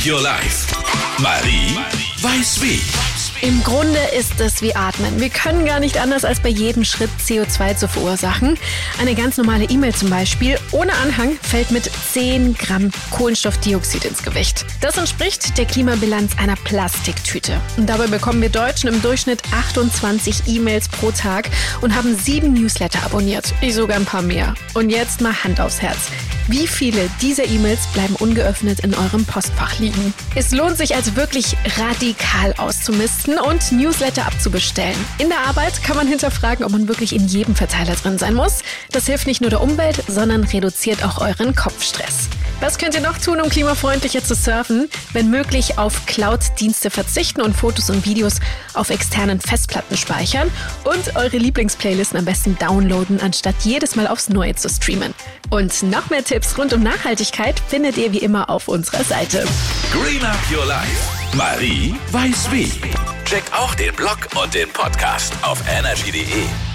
Up Your Life. Marie weiß wie. Im Grunde ist es wie Atmen. Wir können gar nicht anders, als bei jedem Schritt CO2 zu verursachen. Eine ganz normale E-Mail zum Beispiel ohne Anhang fällt mit 10 Gramm Kohlenstoffdioxid ins Gewicht. Das entspricht der Klimabilanz einer Plastiktüte. Und dabei bekommen wir Deutschen im Durchschnitt 28 E-Mails pro Tag und haben sieben Newsletter abonniert. Ich sogar ein paar mehr. Und jetzt mal Hand aufs Herz. Wie viele dieser E-Mails bleiben ungeöffnet in eurem Postfach liegen? Es lohnt sich also wirklich radikal auszumisten und Newsletter abzubestellen. In der Arbeit kann man hinterfragen, ob man wirklich in jedem Verteiler drin sein muss. Das hilft nicht nur der Umwelt, sondern reduziert auch euren Kopfstress. Was könnt ihr noch tun, um klimafreundlicher zu surfen? Wenn möglich auf Cloud-Dienste verzichten und Fotos und Videos auf externen Festplatten speichern und eure Lieblingsplaylisten am besten downloaden, anstatt jedes Mal aufs Neue zu streamen. Und noch mehr Tipps rund um Nachhaltigkeit findet ihr wie immer auf unserer Seite. Green Up Your Life. Marie weiß wie. Check auch den Blog und den Podcast auf energy.de.